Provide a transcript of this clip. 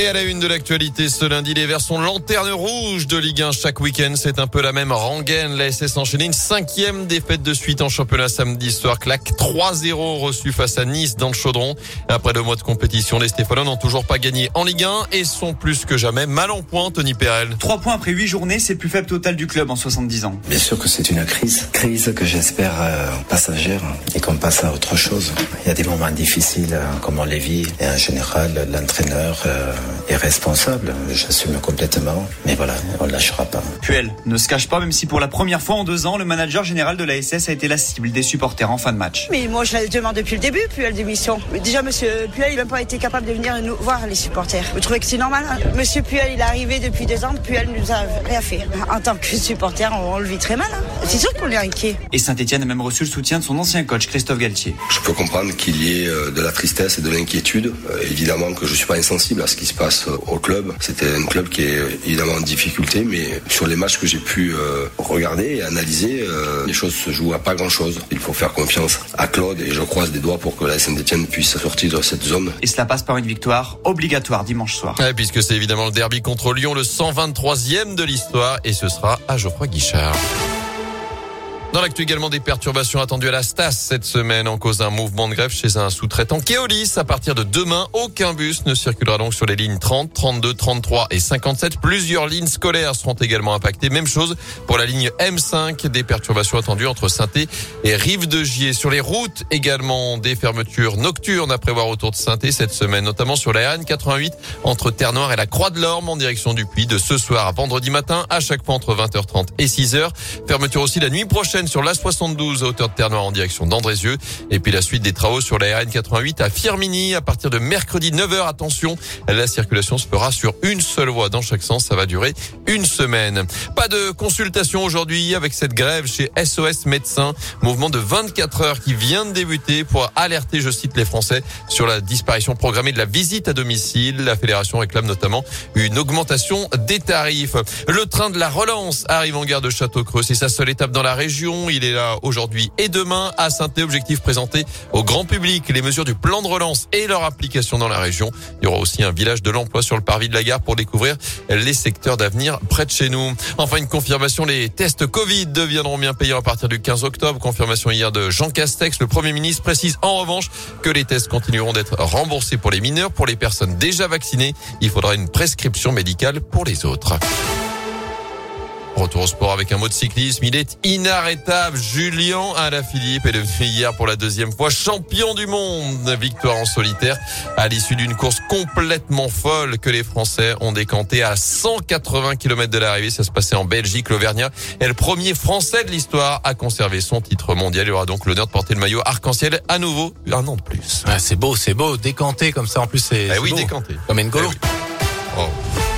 Et à la une de l'actualité, ce lundi, les Verts sont lanterne rouge de Ligue 1 chaque week-end. C'est un peu la même rengaine. La SS enchaîne une cinquième défaite de suite en championnat samedi soir. Claque 3-0 reçu face à Nice dans le chaudron. Après deux mois de compétition, les Stéphanois n'ont toujours pas gagné en Ligue 1 et sont plus que jamais mal en point, Tony Perel. Trois points après huit journées, c'est le plus faible total du club en 70 ans. Bien sûr que c'est une crise. Crise que j'espère euh, passagère et qu'on passe à autre chose. Il y a des moments difficiles, euh, comme on les vit, et en général, l'entraîneur euh, est responsable, j'assume complètement, mais voilà, on ne lâchera pas. Puel ne se cache pas, même si pour la première fois en deux ans, le manager général de la SS a été la cible des supporters en fin de match. Mais moi, je la demande depuis le début, Puel démission. Déjà, monsieur Puel, il n'a même pas été capable de venir nous voir, les supporters. Vous trouvez que c'est normal hein Monsieur Puel, il est arrivé depuis deux ans, Puel nous a rien fait. En tant que supporter, on, le vit très mal. Hein c'est sûr qu'on est inquiet. Et Saint-Etienne a même reçu le soutien de son ancien coach, Christophe Galtier. Je peux comprendre qu'il y ait euh, de la tristesse et de l'inquiétude. Euh, évidemment que je suis pas insensible à ce qui se passe au club. C'était un club qui est évidemment en difficulté, mais sur les matchs que j'ai pu euh, regarder et analyser, euh, les choses se jouent à pas grand-chose. Il faut faire confiance à Claude et je croise des doigts pour que la Saint-Etienne puisse sortir de cette zone. Et cela passe par une victoire obligatoire dimanche soir. Ouais, puisque c'est évidemment le derby contre Lyon, le 123e de l'histoire, et ce sera à Geoffroy Guichard. Dans l'actu également des perturbations attendues à la Stas cette semaine en cause d'un mouvement de grève chez un sous-traitant Keolis. À partir de demain, aucun bus ne circulera donc sur les lignes 30, 32, 33 et 57. Plusieurs lignes scolaires seront également impactées. Même chose pour la ligne M5. Des perturbations attendues entre saint et Rive-de-Gier. Sur les routes également des fermetures nocturnes à prévoir autour de saint cette semaine, notamment sur la RN88 entre Terre-Noire et la Croix de l'Orme en direction du Puy de ce soir à vendredi matin à chaque fois entre 20h30 et 6h. Fermeture aussi la nuit prochaine sur la 72 à hauteur de Terre-Noire en direction d'Andrézieux. Et puis la suite des travaux sur la RN 88 à Firmini à partir de mercredi 9h. Attention, la circulation se fera sur une seule voie dans chaque sens. Ça va durer une semaine. Pas de consultation aujourd'hui avec cette grève chez SOS Médecins. Mouvement de 24 heures qui vient de débuter pour alerter, je cite les Français, sur la disparition programmée de la visite à domicile. La fédération réclame notamment une augmentation des tarifs. Le train de la relance arrive en gare de Château-Creux. C'est sa seule étape dans la région. Il est là aujourd'hui et demain à saint Objectif présenté au grand public les mesures du plan de relance et leur application dans la région. Il y aura aussi un village de l'emploi sur le parvis de la gare pour découvrir les secteurs d'avenir près de chez nous. Enfin, une confirmation, les tests Covid deviendront bien payants à partir du 15 octobre. Confirmation hier de Jean Castex. Le Premier ministre précise en revanche que les tests continueront d'être remboursés pour les mineurs. Pour les personnes déjà vaccinées, il faudra une prescription médicale pour les autres. Retour au sport avec un mot de cyclisme. Il est inarrêtable. Julien Alaphilippe est devenu hier pour la deuxième fois champion du monde. Victoire en solitaire à l'issue d'une course complètement folle que les Français ont décanté à 180 km de l'arrivée. Ça se passait en Belgique. L'Auvergnat est le premier Français de l'histoire à conserver son titre mondial. Il aura donc l'honneur de porter le maillot arc-en-ciel à nouveau un an de plus. c'est beau, c'est beau. Décanté comme ça. En plus, c'est. Eh oui, décanté. Comme N'Golo. Eh oui. oh.